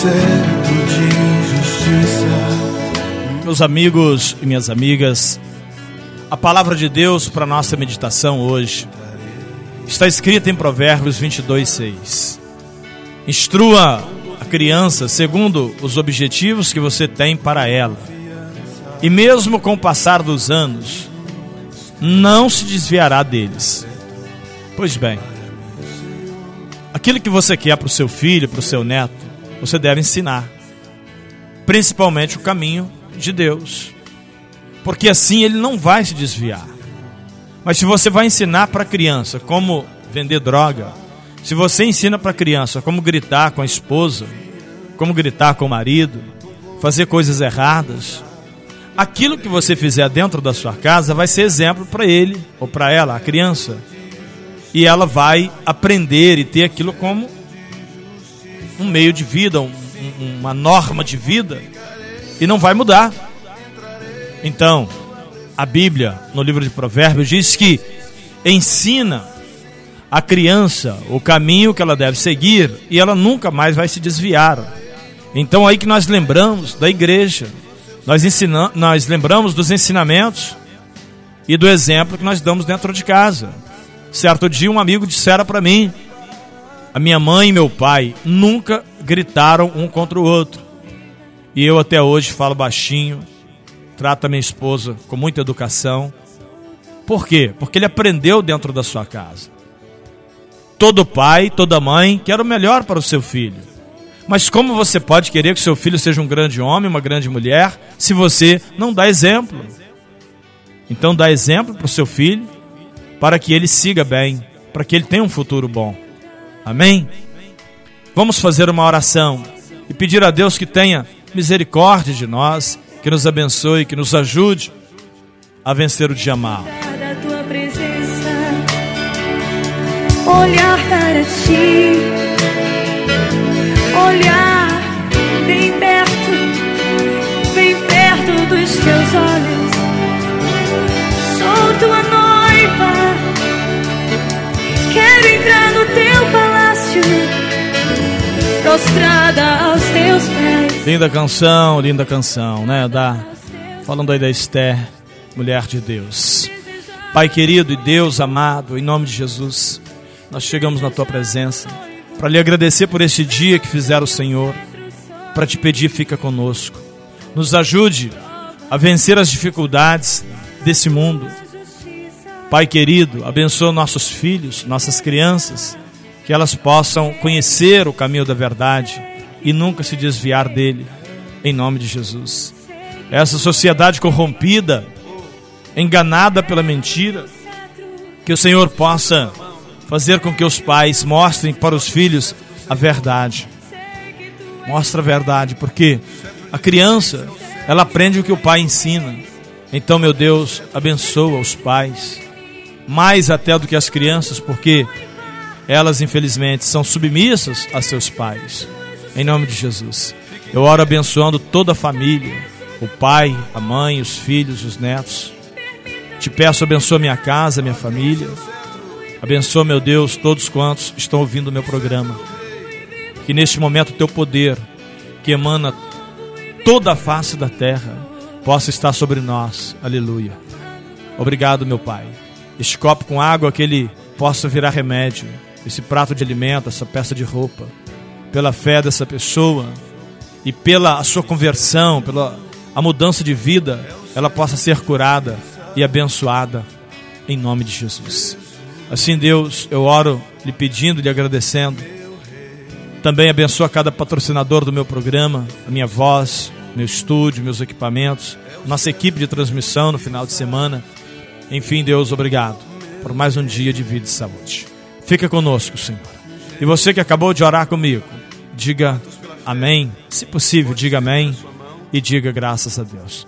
certo de justiça. Meus amigos e minhas amigas, a palavra de Deus para nossa meditação hoje está escrita em Provérbios 22, 6. Instrua a criança segundo os objetivos que você tem para ela. E mesmo com o passar dos anos, não se desviará deles. Pois bem, aquilo que você quer para o seu filho, para o seu neto, você deve ensinar. Principalmente o caminho de Deus. Porque assim ele não vai se desviar. Mas se você vai ensinar para a criança como vender droga, se você ensina para a criança como gritar com a esposa, como gritar com o marido, fazer coisas erradas, aquilo que você fizer dentro da sua casa vai ser exemplo para ele ou para ela, a criança. E ela vai aprender e ter aquilo como um meio de vida, um, uma norma de vida, e não vai mudar. Então, a Bíblia, no livro de Provérbios, diz que ensina a criança o caminho que ela deve seguir e ela nunca mais vai se desviar. Então, aí que nós lembramos da igreja, nós, ensinamos, nós lembramos dos ensinamentos e do exemplo que nós damos dentro de casa. Certo dia, um amigo dissera para mim: a minha mãe e meu pai nunca gritaram um contra o outro. E eu até hoje falo baixinho, trato a minha esposa com muita educação. Por quê? Porque ele aprendeu dentro da sua casa. Todo pai, toda mãe quer o melhor para o seu filho. Mas como você pode querer que seu filho seja um grande homem, uma grande mulher, se você não dá exemplo? Então dá exemplo para o seu filho, para que ele siga bem, para que ele tenha um futuro bom. Amém? Vamos fazer uma oração e pedir a Deus que tenha misericórdia de nós, que nos abençoe, que nos ajude a vencer o dia mal. Olhar para ti, olhar bem perto, bem perto dos teus olhos. Sou tua noiva, quero entrar no teu palácio, prostrada aos teus pés. Linda canção, linda canção, né? Da, falando aí da Esther, mulher de Deus. Pai querido e Deus amado, em nome de Jesus, nós chegamos na tua presença para lhe agradecer por este dia que fizeram o Senhor, para te pedir, fica conosco. Nos ajude a vencer as dificuldades desse mundo. Pai querido, abençoa nossos filhos, nossas crianças, que elas possam conhecer o caminho da verdade e nunca se desviar dele, em nome de Jesus. Essa sociedade corrompida, enganada pela mentira, que o Senhor possa fazer com que os pais mostrem para os filhos a verdade. Mostra a verdade, porque a criança, ela aprende o que o pai ensina. Então, meu Deus, abençoa os pais, mais até do que as crianças, porque elas, infelizmente, são submissas a seus pais. Em nome de Jesus. Eu oro abençoando toda a família, o pai, a mãe, os filhos, os netos. Te peço, abençoa minha casa, minha família. Abençoa, meu Deus, todos quantos estão ouvindo o meu programa. Que neste momento o teu poder, que emana toda a face da terra, possa estar sobre nós. Aleluia. Obrigado, meu Pai. Este copo com água que ele possa virar remédio, esse prato de alimento, essa peça de roupa, pela fé dessa pessoa e pela sua conversão, pela a mudança de vida, ela possa ser curada e abençoada em nome de Jesus. Assim, Deus, eu oro lhe pedindo, lhe agradecendo. Também abençoa cada patrocinador do meu programa, a minha voz, meu estúdio, meus equipamentos, nossa equipe de transmissão no final de semana. Enfim, Deus, obrigado por mais um dia de vida e saúde. Fica conosco, Senhor. E você que acabou de orar comigo, diga amém. Se possível, diga amém e diga graças a Deus.